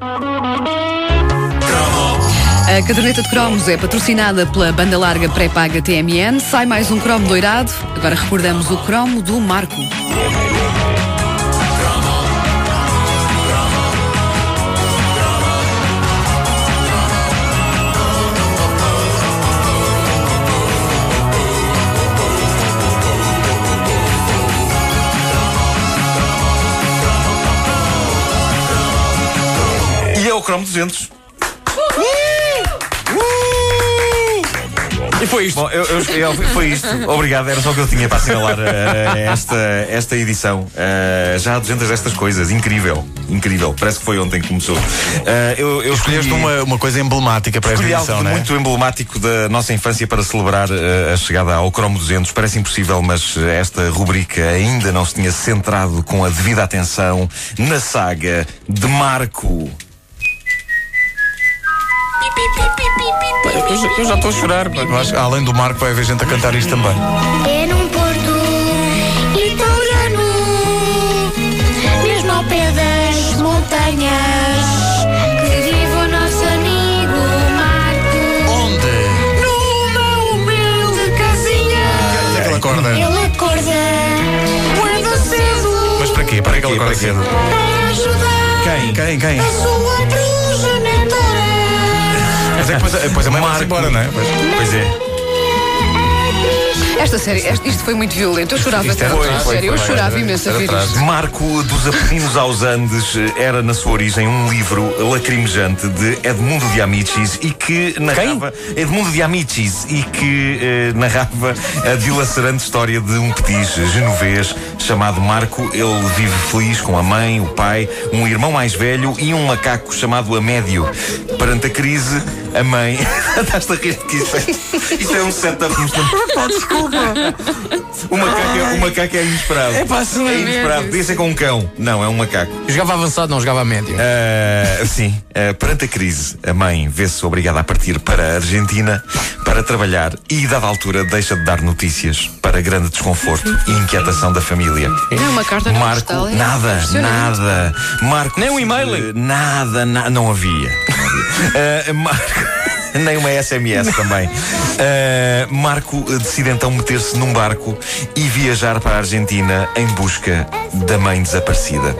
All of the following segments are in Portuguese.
A caderneta de cromos é patrocinada pela banda larga pré-paga TMN. Sai mais um cromo doirado. Agora recordamos o cromo do Marco. Chrome 200. E foi isto. Bom, eu, eu- eu- foi isto. Obrigado, era só o que eu tinha para assinalar eh, esta, esta edição. Eh, já há 200 destas coisas. Incrível. Incrível. Parece que foi ontem que começou. Eh, eu, eu Escolheste escolhi- uma, uma coisa emblemática para esta Escolhi edição, algo não é? muito emblemático da nossa infância para celebrar a chegada ao Cromo 200. Parece impossível, mas esta rubrica ainda não se tinha centrado com a devida atenção na saga de Marco. Eu, já- estou a chorar. que, além do Marco, vai haver gente a cantar isto também. É num porto italiano, mesmo ao pé das montanhas, que vive o nosso amigo Marco. Onde? Numa humilde casinha, Onde é que ele acorda? ele acorda muito cedo Mas para quê? Para que ele Para acorda cedo? para ajudar Quem? Quem? Quem? a sua progenitora. Mas é que depois, depois a mãe vai-se embora, não é? Pois. Pois é. Esta série, este- isto foi muito violento. Eu chorava Isto era sério, eu foi, foi, chorava era- imenso a ver isto. Marco dos Apeninos aos Andes eh, era, na sua origem, um livro lacrimejante de Edmundo de Amicis e que narrava. Edmundo de Amicis e que eh, narrava a dilacerante história de um petis genovês chamado Marco. Ele vive feliz com a mãe, o pai, um irmão mais velho e um macaco chamado Amédio. Perante a crise, a mãe. Estás a rir que isto é, isto é um setup mostrando. Desculpa! O macaco, é, o macaco é inesperado. É pá, É inesperado. Podia ser com um cão. Não, é um macaco. Eu jogava avançado, não jogava médio. Ah, sim, ah, perante a crise, a mãe vê-se obrigada a partir para a Argentina para trabalhar e, dada a altura, deixa de dar notícias para grande desconforto e inquietação da família. Não é uma carta, não Marco, postal, é nada, nada. Marco, Nem um e-mail? Nada, na- não havia. Ah, Marco. Nem uma SMS também. Ah, Marco decide então meter-se num barco e viajar para a Argentina em busca da mãe desaparecida.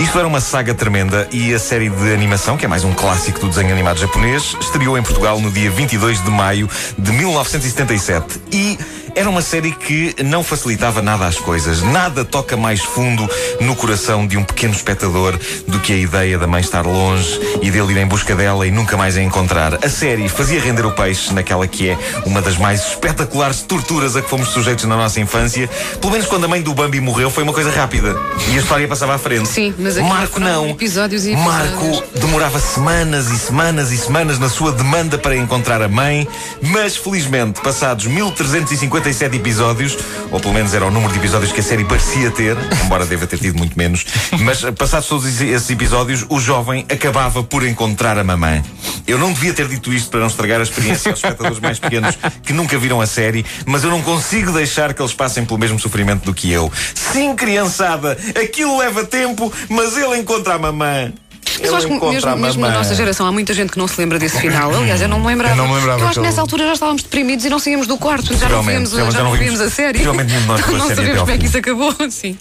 Isto era uma saga tremenda e a série de animação, que é mais um clássico do desenho animado japonês, estreou em Portugal no dia 22 de maio de 1977. E era uma série que não facilitava nada as coisas. Nada toca mais fundo no coração de um pequeno espectador do que a ideia da mãe estar longe e dele ir em busca dela e nunca mais a encontrar. A série fazia render o peixe naquela que é uma das mais espetaculares torturas a que fomos sujeitos na nossa infância. Pelo menos quando a mãe do Bambi morreu foi uma coisa rápida e a história passava à frente. Sim, aquilo Marco não. episódios e Marco episódios. demorava semanas e semanas e semanas na sua demanda para encontrar a mãe, mas felizmente, passados 1357 episódios, ou pelo menos era o número de episódios que a série parecia ter, embora deva ter tido muito menos, mas passados todos esse- esses episódios, o jovem acabava por encontrar a mamãe. Eu não devia ter dito isto para não estragar a experiência aos espectadores mais pequenos que nunca viram a série, mas eu não consigo deixar que eles passem pelo mesmo sofrimento do que eu. Sim, criançada, aquilo leva tempo, mas ele encontra a mamãe. Mas eu acho que mesmo, a mesmo na nossa geração há muita gente que não se lembra desse final. Aliás, eu não me lembrava. Eu não me lembrava Eu acho que nessa altura já estávamos deprimidos e não saíamos do quarto. Já não víamos, já já não víamos a série. de nós a não série sabemos como é que isso acabou. Sim.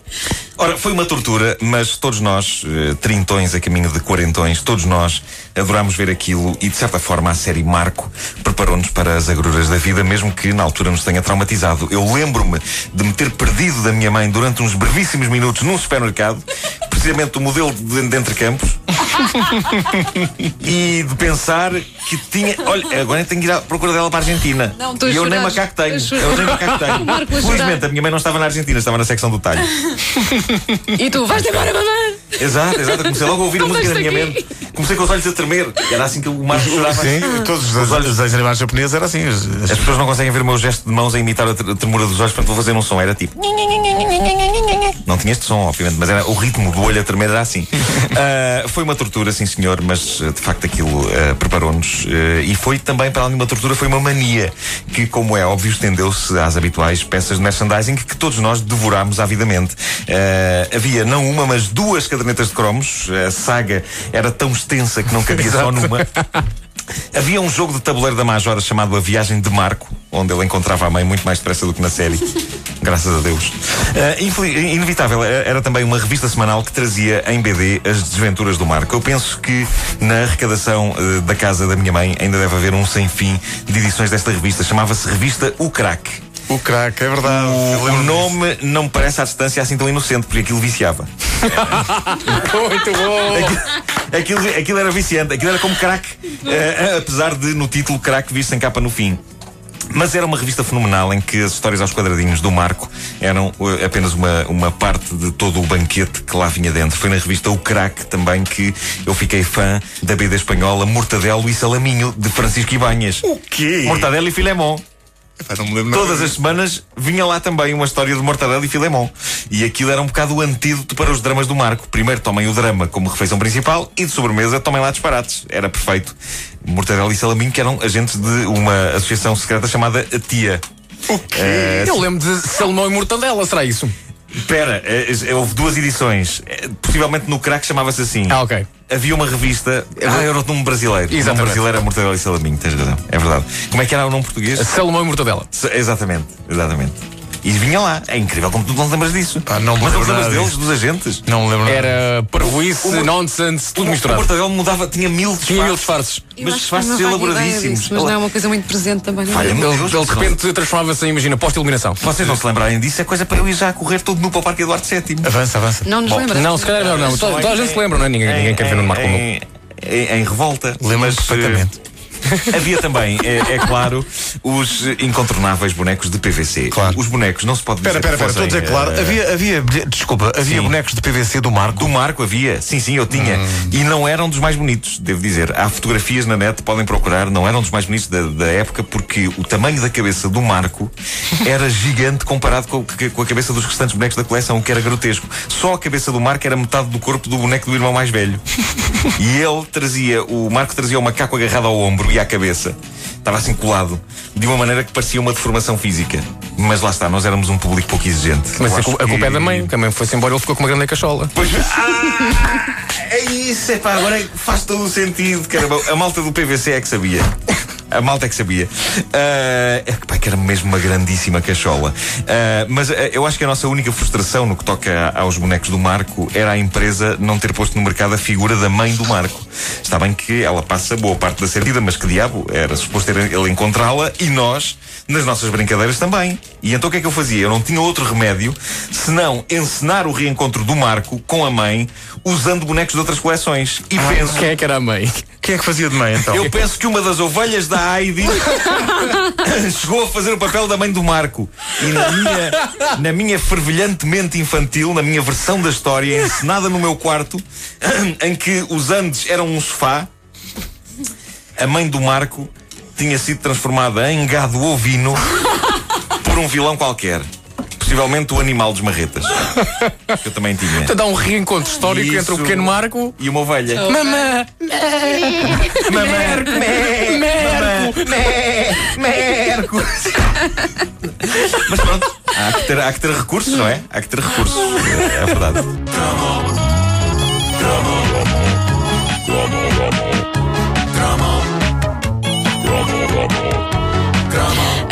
Ora, foi uma tortura, mas todos nós, eh, trintões a caminho de quarentões, todos nós adorámos ver aquilo e, de certa forma, a série Marco preparou-nos para as agruras da vida, mesmo que na altura nos tenha traumatizado. Eu lembro-me de me ter perdido da minha mãe durante uns brevíssimos minutos num supermercado, precisamente o modelo de, de entre campos, e de pensar que tinha. Olha, agora tenho que ir à procura dela para a Argentina. Não, a e eu nem macaco tenho. A Eu nem macaco tenho. A Felizmente, a minha mãe não estava na Argentina, estava na secção do talho. E tu, vais embora, mamãe! Exato, exato. Eu Comecei logo a ouvir a Não música na minha mente. Comecei com os olhos a tremer. Era assim que o Marco chorava. Sim, todos os olhos desenhos animados japoneses era assim. as- as- As pessoas não conseguem ver o meu gesto de mãos a imitar a a tremura dos olhos, portanto vou fazer um som. Era tipo. Não tinha este som, obviamente, mas era o ritmo do olho a tremer era assim. Uh, foi uma tortura, sim senhor, mas uh, de facto aquilo uh, preparou-nos. e foi também, para além de uma tortura, foi uma mania que, como é óbvio, estendeu-se às habituais peças de merchandising que todos nós devorámos avidamente. havia não uma, mas duas cadernetas de cromos. A saga era tão extensa que não cabia só numa. Havia um jogo de tabuleiro da Majora chamado A Viagem de Marco, onde ele encontrava a mãe muito mais depressa do que na série. Graças a Deus. Uh, inevitável, eh, era também uma revista semanal que trazia em BD as desventuras do Marco. Eu penso que na arrecadação uh, da casa da minha mãe ainda deve haver um sem fim de edições desta revista. Chamava-se Revista O Crack. O crack, é verdade. O, o nome disso. não me parece à distância assim tão inocente, porque aquilo viciava. Muito bom! Aquilo, aquilo, aquilo, era viciante, aquilo era como crack, uh, apesar de no título crack vir sem capa no fim. Mas era uma revista fenomenal em que as histórias aos quadradinhos do Marco eram uh, apenas uma, uma parte de todo o banquete que lá vinha dentro. Foi na revista O Crack também que eu fiquei fã da BD espanhola Mortadelo e Salaminho de Francisco Ibanhas. O quê? Mortadelo e Filemon. Todas as semanas vinha lá também uma história de Mortadelo e Filemon. E aquilo era um bocado o antídoto para os dramas do Marco. Primeiro tomem o drama como refeição principal e de sobremesa tomem lá disparates. Era perfeito. Mortadelo e Salaminho, que eram agentes de uma associação secreta chamada A Tia. O quê? Uh, Eu lembro de Salmão e Mortadela, será isso? Espera, uh, houve duas edições. Possivelmente no crack chamava-se assim. Ah, ok. Havia uma revista. Ah, era o nome brasileiro. Exatamente. O nome brasileiro era Mortadela e Salaminho, tens razão. É verdade. Como é que era o nome português? Salomão e Mortadela. Exatamente, exatamente. E vinha lá. É incrível como tu não lembras disso. Ah, não Mas não lembras deles, dos agentes? Não lembro Era parvoíce, nonsense, tudo misturado. O Mortadelo mudava, tinha mil disfarces. Tinha mil disfarces. Mas disfarces elaboradíssimos. Mas não é uma coisa muito presente também. Não é? ele, ele de repente transformava-se em, imagina, posta-iluminação. Vocês não se lembrarem disso, é coisa para eu ir já a correr todo nu para o Parque Eduardo VII. Avança, avança. Não nos lembramos. Não, se calhar não, não. Toda a gente se lembra, não é? Ninguém, quer ver no Marco em, em, em revolta. Lembras perfeitamente. Havia também, é, é, claro, os incontornáveis bonecos de PVC. Claro. Os bonecos não se pode dizer. Espera, espera, estou a dizer claro. Uh... Havia, havia, desculpa, havia sim. bonecos de PVC do Marco. Do Marco havia, sim, sim, eu tinha. Hum. E não eram dos mais bonitos, devo dizer. Há fotografias na net, podem procurar, não eram dos mais bonitos da, da época, porque o tamanho da cabeça do Marco era gigante comparado com, com, a cabeça dos restantes bonecos da coleção, que era grotesco. Só a cabeça do Marco era metade do corpo do boneco do irmão mais velho. e ele trazia, o Marco trazia o macaco agarrado ao ombro à cabeça estava assim colado, de uma maneira que parecia uma deformação física. Mas lá está, nós éramos um público pouco exigente. Mas a, culpa, que... é da mãe, que a mãe foi-se embora ele ficou com uma grande cachola. Pois, ah, é isso, é pá, agora faz todo o sentido. Caramba, a malta do PVC é que sabia. A malta é que sabia. Uh, pá, que era mesmo uma grandíssima cachola. Uh, mas uh, eu acho que a nossa única frustração no que toca aos bonecos do Marco era a empresa não ter posto no mercado a figura da mãe do Marco. Está bem que ela passa boa parte da vida, mas que diabo, era suposto ele encontrá-la e nós, nas nossas brincadeiras também. E então o que é que eu fazia? Eu não tinha outro remédio senão encenar o reencontro do Marco com a mãe usando bonecos de outras coleções. E ah, penso. Quem é que era a mãe? Quem é que fazia de mãe então? Eu penso que uma das ovelhas da Heidi chegou a fazer o papel da mãe do Marco. E na minha, na minha fervilhantemente infantil, na minha versão da história, encenada no meu quarto, em que os Andes eram um sofá, a mãe do Marco tinha sido transformada em gado ovino por um vilão qualquer. Possivelmente o animal dos marretas. que eu também tinha. Então dá um reencontro histórico Isso. entre o pequeno Marco e uma ovelha. Oh. Mamã! Merco! Merco! Merco! Mas pronto, há que, ter, há que ter recursos, não é? Há que ter recursos. É verdade.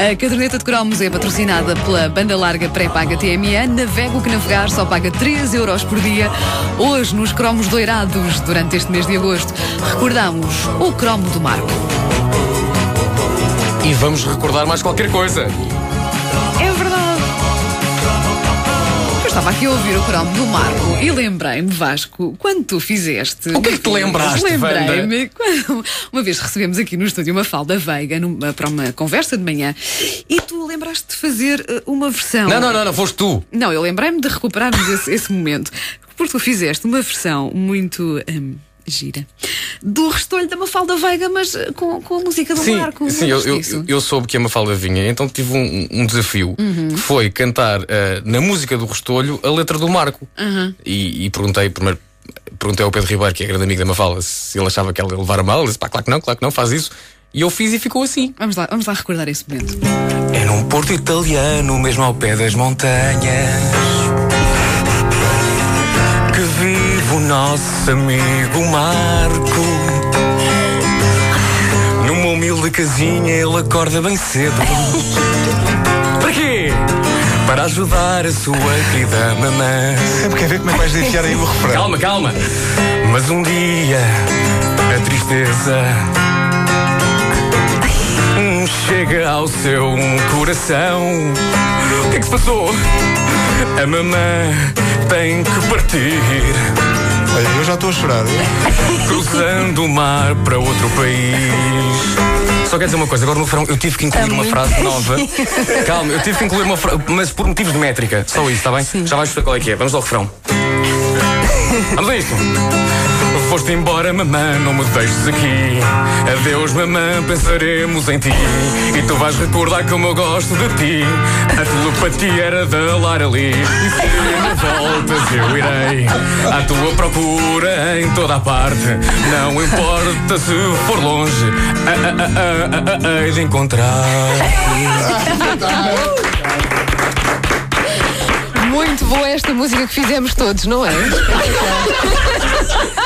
A caderneta de cromos é patrocinada pela banda larga pré-paga TMN. Navega o que navegar só paga 3 euros por dia. Hoje, nos cromos doirados, durante este mês de agosto, recordamos o cromo do Marco. E vamos recordar mais qualquer coisa. Estava aqui a ouvir o cromo do Marco e lembrei-me, Vasco, quando tu fizeste. O que é que te lembraste, Lembrei-me quando uma vez recebemos aqui no estúdio uma falda veiga numa, para uma conversa de manhã e tu lembraste de fazer eh, uma versão. Não, não, não, não foste tu. Não, eu lembrei-me de recuperarmos esse, esse momento. Porque tu fizeste uma versão muito. Um, Gira. Do restolho da Mafalda Veiga, mas eh, com, com a música do Sim, Marco. sim eu, eu, eu soube que a Mafalda vinha, então tive um, um desafio que foi cantar eh, na música do Restolho a letra do Marco. E, e perguntei primeiro. Perguntei ao Pedro Ribeiro, que é grande amigo da Mafalda, se ele achava que ela ia levar a mal. Ele disse: pá, claro que não, claro que não, faz isso. E eu fiz e ficou assim. Vamos lá, vamos lá recordar esse momento. É num porto italiano, mesmo ao pé das montanhas, o nosso amigo Marco. Numa humilde casinha, ele acorda bem cedo. Para quê? Para ajudar a sua querida mamã. Sempre quer ver como é que vais enfiar aí o refrão. Calma, calma. Mas um dia a tristeza chega ao seu coração. O que é que se passou? A mamã tem que partir, Olha, eu já estou a chorar. cruzando o mar para outro país. Só quer dizer uma coisa, agora no refrão eu tive que incluir uma frase nova. Calma, eu tive que incluir uma frase, mas por motivos de métrica. Só isso, está bem? Já vais perceber qual é que é. Vamos ao refrão. Vamos a isto. Foste embora, mamã, não me deixes aqui. Adeus, mamã, pensaremos em ti. E tu vais recordar como eu gosto de ti. A telepatia era da Lara Lee. E se não voltas, eu irei à tua procura em toda a parte. Não importa se for longe, hei de encontrar. Muito boa esta música que fizemos todos, não é?